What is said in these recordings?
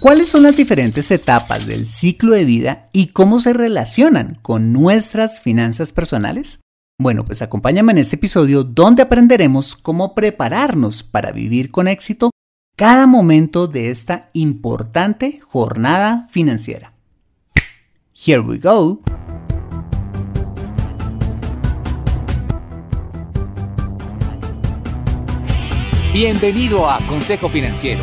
¿Cuáles son las diferentes etapas del ciclo de vida y cómo se relacionan con nuestras finanzas personales? Bueno, pues acompáñame en este episodio donde aprenderemos cómo prepararnos para vivir con éxito cada momento de esta importante jornada financiera. Here we go. Bienvenido a Consejo Financiero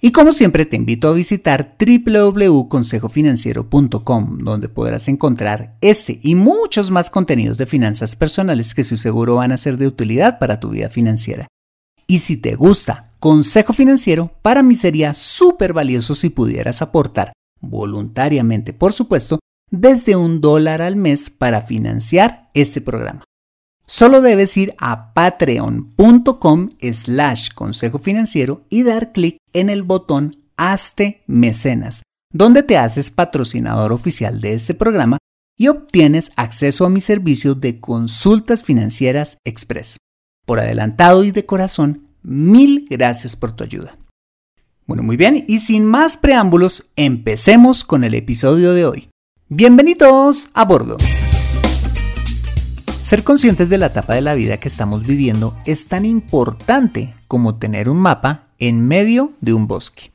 y como siempre te invito a visitar www.consejofinanciero.com donde podrás encontrar este y muchos más contenidos de finanzas personales que su seguro van a ser de utilidad para tu vida financiera. Y si te gusta Consejo Financiero, para mí sería súper valioso si pudieras aportar, voluntariamente por supuesto, desde un dólar al mes para financiar este programa. Solo debes ir a patreon.com slash consejo financiero y dar clic en el botón Hazte Mecenas, donde te haces patrocinador oficial de este programa y obtienes acceso a mi servicio de consultas financieras express. Por adelantado y de corazón, mil gracias por tu ayuda. Bueno, muy bien, y sin más preámbulos, empecemos con el episodio de hoy. Bienvenidos a bordo. Ser conscientes de la etapa de la vida que estamos viviendo es tan importante como tener un mapa en medio de un bosque.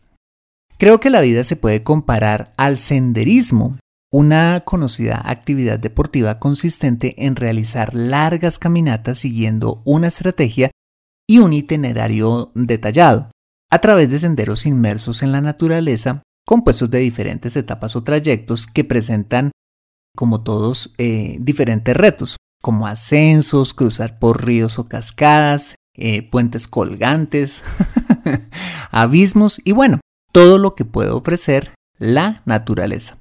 Creo que la vida se puede comparar al senderismo, una conocida actividad deportiva consistente en realizar largas caminatas siguiendo una estrategia y un itinerario detallado, a través de senderos inmersos en la naturaleza, compuestos de diferentes etapas o trayectos que presentan, como todos, eh, diferentes retos, como ascensos, cruzar por ríos o cascadas, eh, puentes colgantes, abismos y bueno, todo lo que puede ofrecer la naturaleza.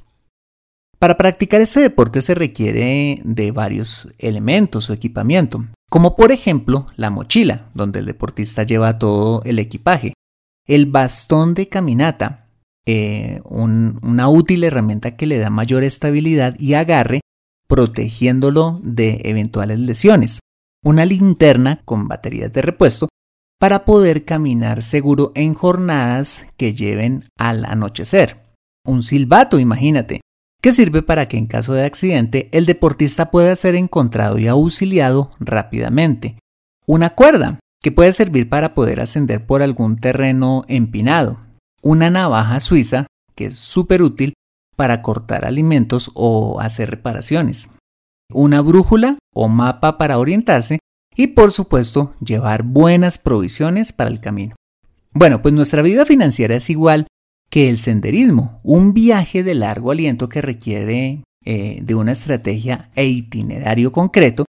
Para practicar este deporte se requiere de varios elementos o equipamiento, como por ejemplo la mochila, donde el deportista lleva todo el equipaje, el bastón de caminata, eh, una útil herramienta que le da mayor estabilidad y agarre protegiéndolo de eventuales lesiones. Una linterna con baterías de repuesto para poder caminar seguro en jornadas que lleven al anochecer. Un silbato, imagínate, que sirve para que en caso de accidente el deportista pueda ser encontrado y auxiliado rápidamente. Una cuerda, que puede servir para poder ascender por algún terreno empinado. Una navaja suiza, que es súper útil para cortar alimentos o hacer reparaciones. Una brújula o mapa para orientarse y por supuesto llevar buenas provisiones para el camino. Bueno, pues nuestra vida financiera es igual que el senderismo, un viaje de largo aliento que requiere eh, de una estrategia e itinerario concreto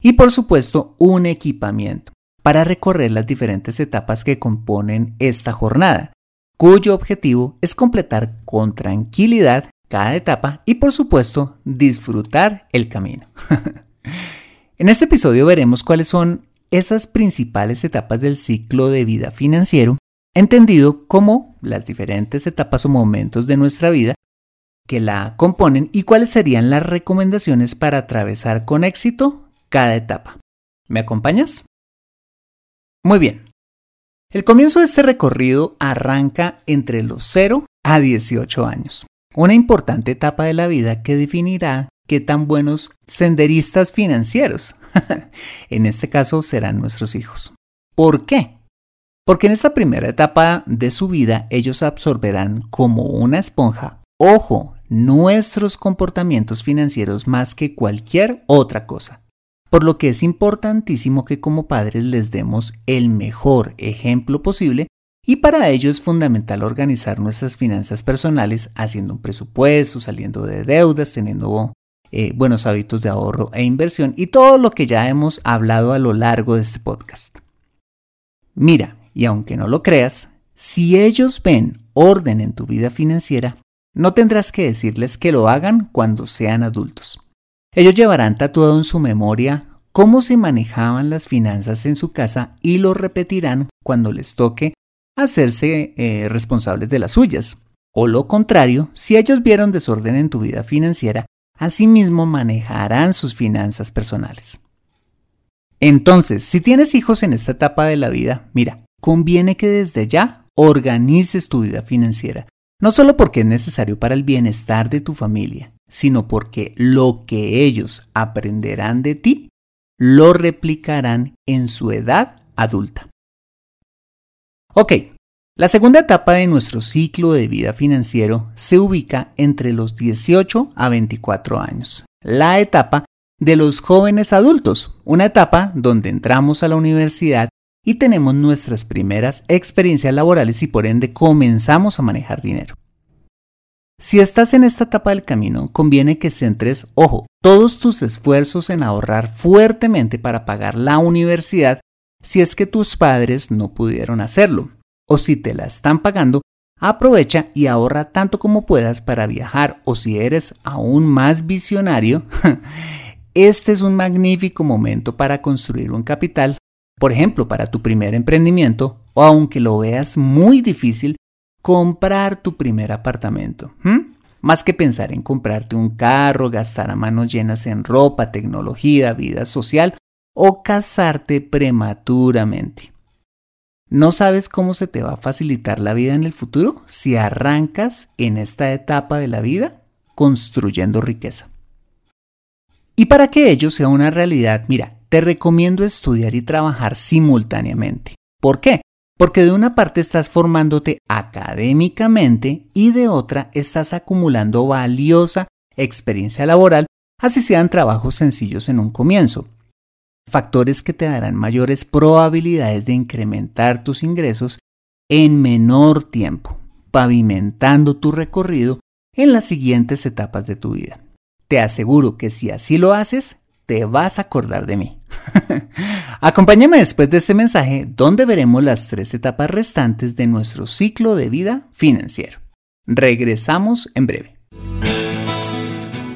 y por supuesto un equipamiento para recorrer las diferentes etapas que componen esta jornada, cuyo objetivo es completar con tranquilidad cada etapa y por supuesto disfrutar el camino. en este episodio veremos cuáles son esas principales etapas del ciclo de vida financiero, entendido como las diferentes etapas o momentos de nuestra vida que la componen y cuáles serían las recomendaciones para atravesar con éxito cada etapa. ¿Me acompañas? Muy bien. El comienzo de este recorrido arranca entre los 0 a 18 años, una importante etapa de la vida que definirá qué tan buenos senderistas financieros, en este caso serán nuestros hijos. ¿Por qué? Porque en esa primera etapa de su vida ellos absorberán como una esponja, ojo, nuestros comportamientos financieros más que cualquier otra cosa. Por lo que es importantísimo que como padres les demos el mejor ejemplo posible y para ello es fundamental organizar nuestras finanzas personales haciendo un presupuesto, saliendo de deudas, teniendo eh, buenos hábitos de ahorro e inversión y todo lo que ya hemos hablado a lo largo de este podcast. Mira, y aunque no lo creas, si ellos ven orden en tu vida financiera, no tendrás que decirles que lo hagan cuando sean adultos. Ellos llevarán tatuado en su memoria cómo se manejaban las finanzas en su casa y lo repetirán cuando les toque hacerse eh, responsables de las suyas. O lo contrario, si ellos vieron desorden en tu vida financiera, asimismo manejarán sus finanzas personales. Entonces, si tienes hijos en esta etapa de la vida, mira, conviene que desde ya organices tu vida financiera, no solo porque es necesario para el bienestar de tu familia, sino porque lo que ellos aprenderán de ti lo replicarán en su edad adulta. Ok, la segunda etapa de nuestro ciclo de vida financiero se ubica entre los 18 a 24 años, la etapa de los jóvenes adultos, una etapa donde entramos a la universidad y tenemos nuestras primeras experiencias laborales y por ende comenzamos a manejar dinero. Si estás en esta etapa del camino, conviene que centres, ojo, todos tus esfuerzos en ahorrar fuertemente para pagar la universidad si es que tus padres no pudieron hacerlo. O si te la están pagando, aprovecha y ahorra tanto como puedas para viajar o si eres aún más visionario, este es un magnífico momento para construir un capital, por ejemplo, para tu primer emprendimiento o aunque lo veas muy difícil, comprar tu primer apartamento. Más que pensar en comprarte un carro, gastar a manos llenas en ropa, tecnología, vida social o casarte prematuramente. ¿No sabes cómo se te va a facilitar la vida en el futuro si arrancas en esta etapa de la vida construyendo riqueza? Y para que ello sea una realidad, mira, te recomiendo estudiar y trabajar simultáneamente. ¿Por qué? Porque de una parte estás formándote académicamente y de otra estás acumulando valiosa experiencia laboral, así sean trabajos sencillos en un comienzo. Factores que te darán mayores probabilidades de incrementar tus ingresos en menor tiempo, pavimentando tu recorrido en las siguientes etapas de tu vida. Te aseguro que si así lo haces, te vas a acordar de mí. Acompáñame después de este mensaje donde veremos las tres etapas restantes de nuestro ciclo de vida financiero. Regresamos en breve.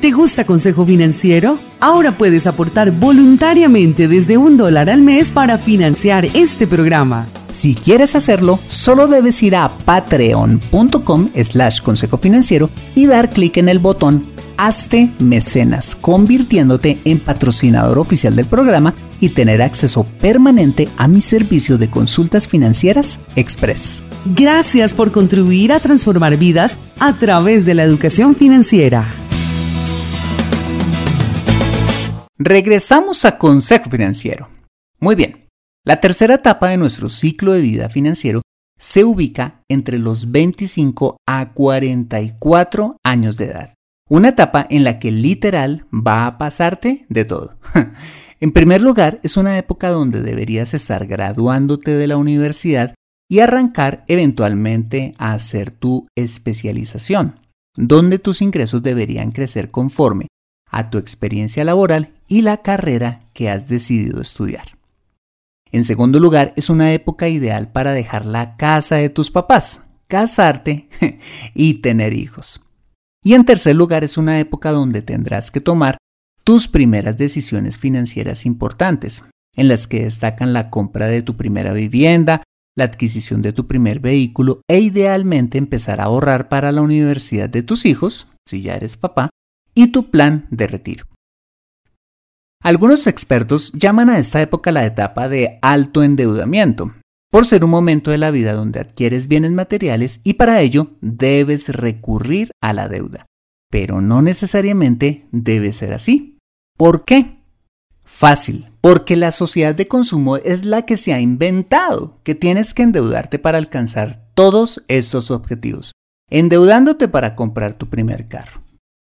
¿Te gusta Consejo Financiero? Ahora puedes aportar voluntariamente desde un dólar al mes para financiar este programa. Si quieres hacerlo, solo debes ir a patreon.com slash consejo financiero y dar clic en el botón Hazte mecenas, convirtiéndote en patrocinador oficial del programa y tener acceso permanente a mi servicio de consultas financieras Express. Gracias por contribuir a transformar vidas a través de la educación financiera. Regresamos a Consejo Financiero. Muy bien, la tercera etapa de nuestro ciclo de vida financiero se ubica entre los 25 a 44 años de edad. Una etapa en la que literal va a pasarte de todo. en primer lugar, es una época donde deberías estar graduándote de la universidad y arrancar eventualmente a hacer tu especialización, donde tus ingresos deberían crecer conforme a tu experiencia laboral y la carrera que has decidido estudiar. En segundo lugar, es una época ideal para dejar la casa de tus papás, casarte y tener hijos. Y en tercer lugar, es una época donde tendrás que tomar tus primeras decisiones financieras importantes, en las que destacan la compra de tu primera vivienda, la adquisición de tu primer vehículo e idealmente empezar a ahorrar para la universidad de tus hijos, si ya eres papá, y tu plan de retiro. Algunos expertos llaman a esta época la etapa de alto endeudamiento, por ser un momento de la vida donde adquieres bienes materiales y para ello debes recurrir a la deuda. Pero no necesariamente debe ser así. ¿Por qué? Fácil, porque la sociedad de consumo es la que se ha inventado que tienes que endeudarte para alcanzar todos estos objetivos. Endeudándote para comprar tu primer carro,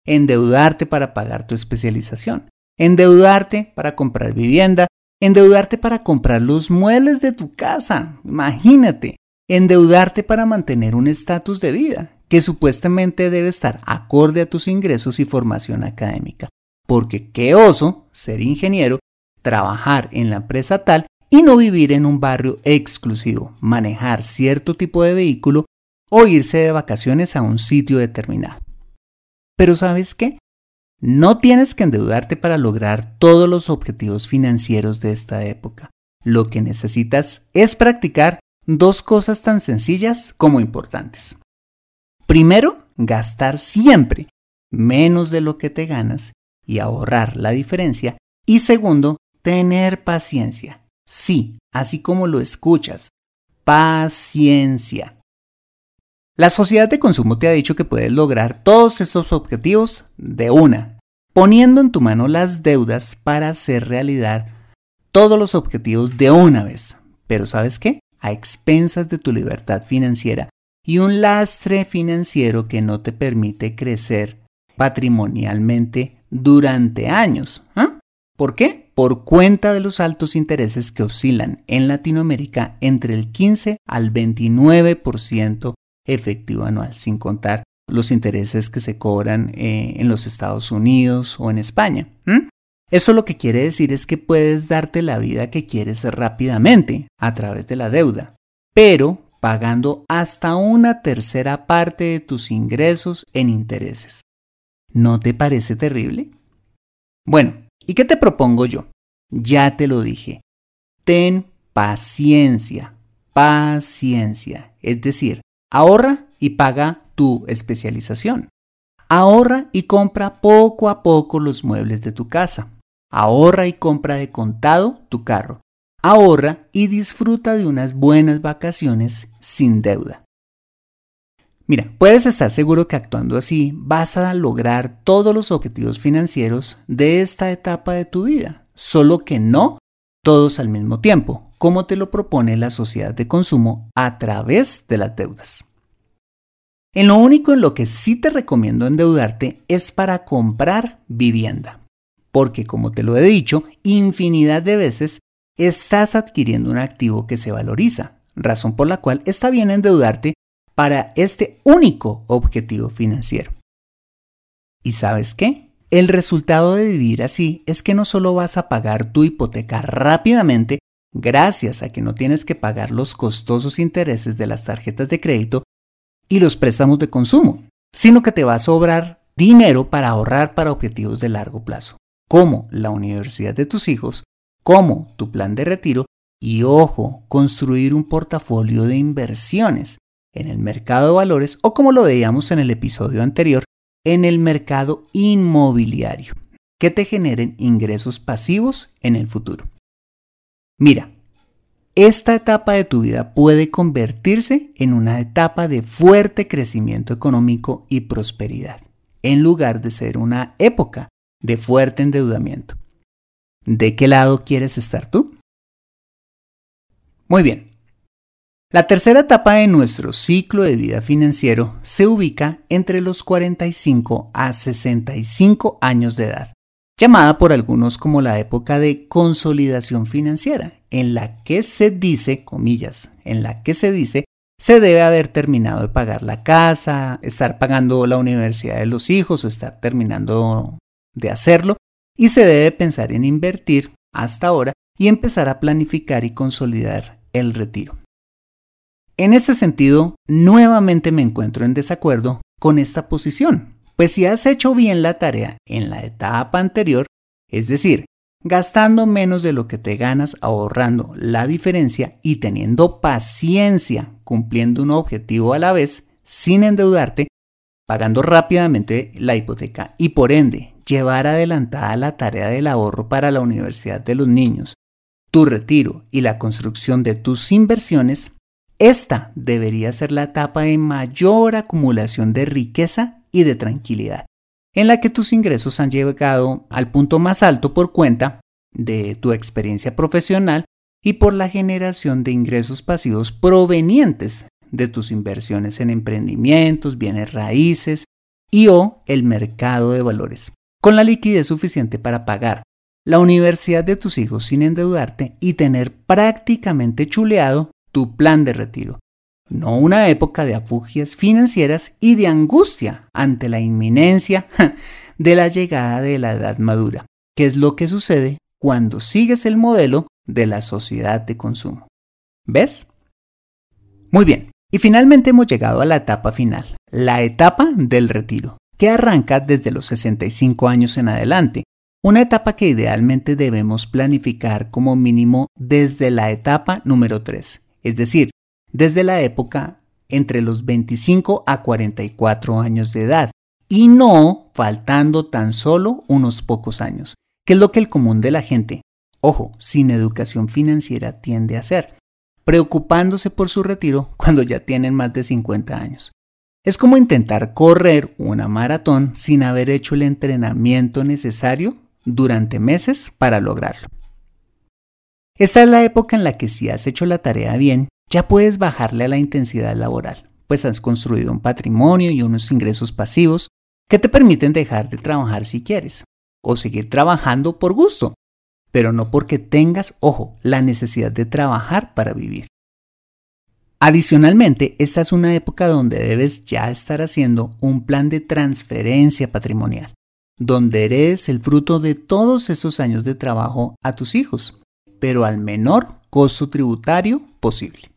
endeudarte para pagar tu especialización, endeudarte para comprar vivienda, endeudarte para comprar los muebles de tu casa, imagínate, endeudarte para mantener un estatus de vida que supuestamente debe estar acorde a tus ingresos y formación académica. Porque qué oso ser ingeniero, trabajar en la empresa tal y no vivir en un barrio exclusivo, manejar cierto tipo de vehículo o irse de vacaciones a un sitio determinado. Pero ¿sabes qué? No tienes que endeudarte para lograr todos los objetivos financieros de esta época. Lo que necesitas es practicar dos cosas tan sencillas como importantes. Primero, gastar siempre menos de lo que te ganas y ahorrar la diferencia. Y segundo, tener paciencia. Sí, así como lo escuchas, paciencia. La sociedad de consumo te ha dicho que puedes lograr todos estos objetivos de una, poniendo en tu mano las deudas para hacer realidad todos los objetivos de una vez. Pero ¿sabes qué? A expensas de tu libertad financiera y un lastre financiero que no te permite crecer patrimonialmente durante años. ¿Ah? ¿Por qué? Por cuenta de los altos intereses que oscilan en Latinoamérica entre el 15 al 29% efectivo anual, sin contar los intereses que se cobran eh, en los Estados Unidos o en España. Eso lo que quiere decir es que puedes darte la vida que quieres rápidamente a través de la deuda, pero pagando hasta una tercera parte de tus ingresos en intereses. ¿No te parece terrible? Bueno, ¿y qué te propongo yo? Ya te lo dije. Ten paciencia, paciencia. Es decir, Ahorra y paga tu especialización. Ahorra y compra poco a poco los muebles de tu casa. Ahorra y compra de contado tu carro. Ahorra y disfruta de unas buenas vacaciones sin deuda. Mira, puedes estar seguro que actuando así vas a lograr todos los objetivos financieros de esta etapa de tu vida, solo que no todos al mismo tiempo, como te lo propone la sociedad de consumo a través de las deudas. En lo único en lo que sí te recomiendo endeudarte es para comprar vivienda, porque como te lo he dicho, infinidad de veces estás adquiriendo un activo que se valoriza, razón por la cual está bien endeudarte para este único objetivo financiero. ¿Y sabes qué? El resultado de vivir así es que no solo vas a pagar tu hipoteca rápidamente, gracias a que no tienes que pagar los costosos intereses de las tarjetas de crédito y los préstamos de consumo, sino que te va a sobrar dinero para ahorrar para objetivos de largo plazo, como la universidad de tus hijos, como tu plan de retiro y, ojo, construir un portafolio de inversiones en el mercado de valores o como lo veíamos en el episodio anterior, en el mercado inmobiliario, que te generen ingresos pasivos en el futuro. Mira, esta etapa de tu vida puede convertirse en una etapa de fuerte crecimiento económico y prosperidad, en lugar de ser una época de fuerte endeudamiento. ¿De qué lado quieres estar tú? Muy bien. La tercera etapa de nuestro ciclo de vida financiero se ubica entre los 45 a 65 años de edad, llamada por algunos como la época de consolidación financiera, en la que se dice, comillas, en la que se dice, se debe haber terminado de pagar la casa, estar pagando la universidad de los hijos o estar terminando de hacerlo, y se debe pensar en invertir hasta ahora y empezar a planificar y consolidar el retiro. En este sentido, nuevamente me encuentro en desacuerdo con esta posición, pues si has hecho bien la tarea en la etapa anterior, es decir, gastando menos de lo que te ganas, ahorrando la diferencia y teniendo paciencia cumpliendo un objetivo a la vez, sin endeudarte, pagando rápidamente la hipoteca y por ende llevar adelantada la tarea del ahorro para la universidad de los niños, tu retiro y la construcción de tus inversiones, esta debería ser la etapa de mayor acumulación de riqueza y de tranquilidad, en la que tus ingresos han llegado al punto más alto por cuenta de tu experiencia profesional y por la generación de ingresos pasivos provenientes de tus inversiones en emprendimientos, bienes raíces y o el mercado de valores, con la liquidez suficiente para pagar la universidad de tus hijos sin endeudarte y tener prácticamente chuleado tu plan de retiro, no una época de afugias financieras y de angustia ante la inminencia de la llegada de la edad madura, que es lo que sucede cuando sigues el modelo de la sociedad de consumo. ¿Ves? Muy bien, y finalmente hemos llegado a la etapa final, la etapa del retiro, que arranca desde los 65 años en adelante, una etapa que idealmente debemos planificar como mínimo desde la etapa número 3, es decir, desde la época entre los 25 a 44 años de edad, y no faltando tan solo unos pocos años, que es lo que el común de la gente, ojo, sin educación financiera tiende a hacer, preocupándose por su retiro cuando ya tienen más de 50 años. Es como intentar correr una maratón sin haber hecho el entrenamiento necesario durante meses para lograrlo. Esta es la época en la que si has hecho la tarea bien, ya puedes bajarle a la intensidad laboral, pues has construido un patrimonio y unos ingresos pasivos que te permiten dejar de trabajar si quieres, o seguir trabajando por gusto, pero no porque tengas, ojo, la necesidad de trabajar para vivir. Adicionalmente, esta es una época donde debes ya estar haciendo un plan de transferencia patrimonial, donde eres el fruto de todos esos años de trabajo a tus hijos, pero al menor costo tributario posible.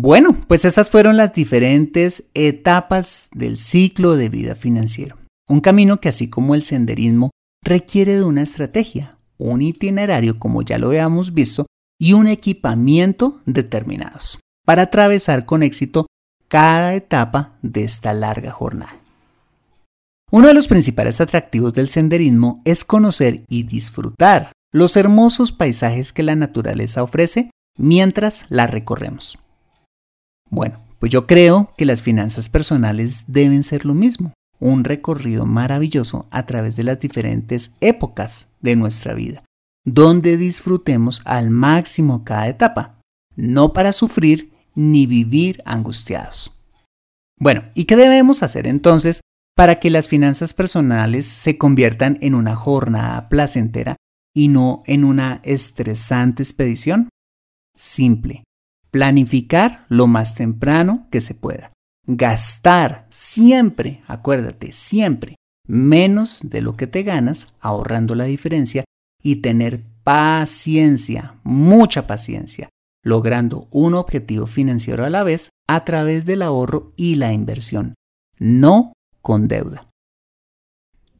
Bueno, pues esas fueron las diferentes etapas del ciclo de vida financiero. Un camino que así como el senderismo requiere de una estrategia, un itinerario como ya lo habíamos visto y un equipamiento determinados para atravesar con éxito cada etapa de esta larga jornada. Uno de los principales atractivos del senderismo es conocer y disfrutar los hermosos paisajes que la naturaleza ofrece mientras la recorremos. Bueno, pues yo creo que las finanzas personales deben ser lo mismo un recorrido maravilloso a través de las diferentes épocas de nuestra vida, donde disfrutemos al máximo cada etapa, no para sufrir ni vivir angustiados. Bueno, ¿y qué debemos hacer entonces para que las finanzas personales se conviertan en una jornada placentera y no en una estresante expedición? Simple, planificar lo más temprano que se pueda gastar siempre, acuérdate, siempre, menos de lo que te ganas, ahorrando la diferencia y tener paciencia, mucha paciencia, logrando un objetivo financiero a la vez a través del ahorro y la inversión, no con deuda.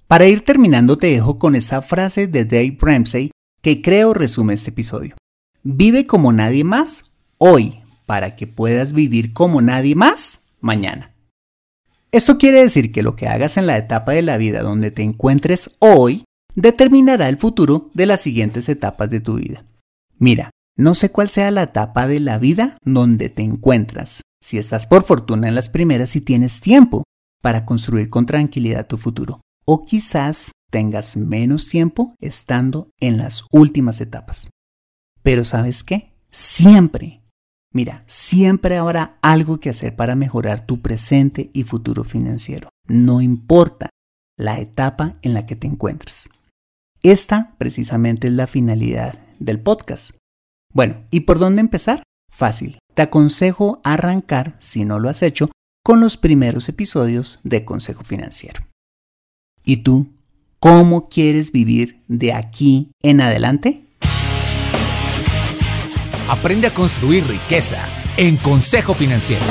Para ir terminando te dejo con esa frase de Dave Ramsey que creo resume este episodio. Vive como nadie más hoy para que puedas vivir como nadie más mañana. Esto quiere decir que lo que hagas en la etapa de la vida donde te encuentres hoy determinará el futuro de las siguientes etapas de tu vida. Mira, no sé cuál sea la etapa de la vida donde te encuentras, si estás por fortuna en las primeras y tienes tiempo para construir con tranquilidad tu futuro, o quizás tengas menos tiempo estando en las últimas etapas. Pero sabes qué? Siempre, Mira, siempre habrá algo que hacer para mejorar tu presente y futuro financiero. No importa la etapa en la que te encuentres. Esta precisamente es la finalidad del podcast. Bueno, ¿y por dónde empezar? Fácil. Te aconsejo arrancar, si no lo has hecho, con los primeros episodios de Consejo Financiero. ¿Y tú, cómo quieres vivir de aquí en adelante? Aprende a construir riqueza en Consejo Financiero.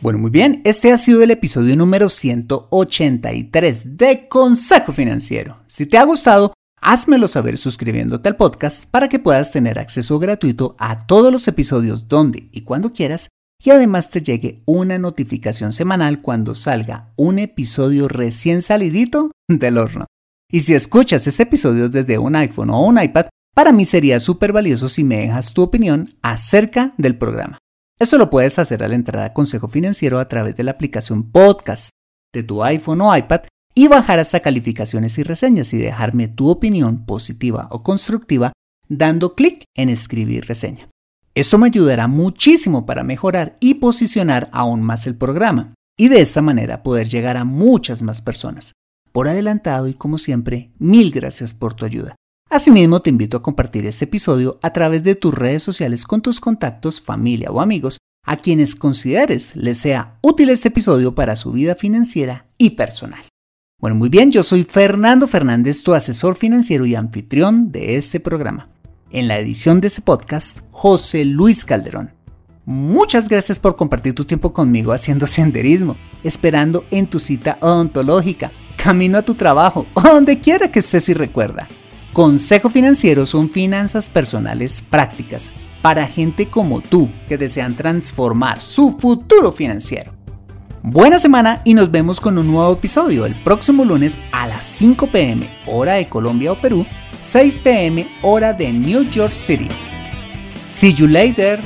Bueno, muy bien, este ha sido el episodio número 183 de Consejo Financiero. Si te ha gustado, házmelo saber suscribiéndote al podcast para que puedas tener acceso gratuito a todos los episodios donde y cuando quieras y además te llegue una notificación semanal cuando salga un episodio recién salidito del horno. Y si escuchas este episodio desde un iPhone o un iPad, para mí sería súper valioso si me dejas tu opinión acerca del programa. Eso lo puedes hacer al entrar a Consejo Financiero a través de la aplicación Podcast de tu iPhone o iPad y bajar hasta calificaciones y reseñas y dejarme tu opinión positiva o constructiva dando clic en escribir reseña. Esto me ayudará muchísimo para mejorar y posicionar aún más el programa y de esta manera poder llegar a muchas más personas. Por adelantado y como siempre, mil gracias por tu ayuda. Asimismo, te invito a compartir este episodio a través de tus redes sociales con tus contactos, familia o amigos a quienes consideres les sea útil este episodio para su vida financiera y personal. Bueno, muy bien, yo soy Fernando Fernández, tu asesor financiero y anfitrión de este programa. En la edición de este podcast, José Luis Calderón. Muchas gracias por compartir tu tiempo conmigo haciendo senderismo, esperando en tu cita odontológica, camino a tu trabajo o donde quiera que estés y recuerda. Consejo Financiero son finanzas personales prácticas para gente como tú que desean transformar su futuro financiero. Buena semana y nos vemos con un nuevo episodio el próximo lunes a las 5 pm hora de Colombia o Perú, 6 pm hora de New York City. See you later.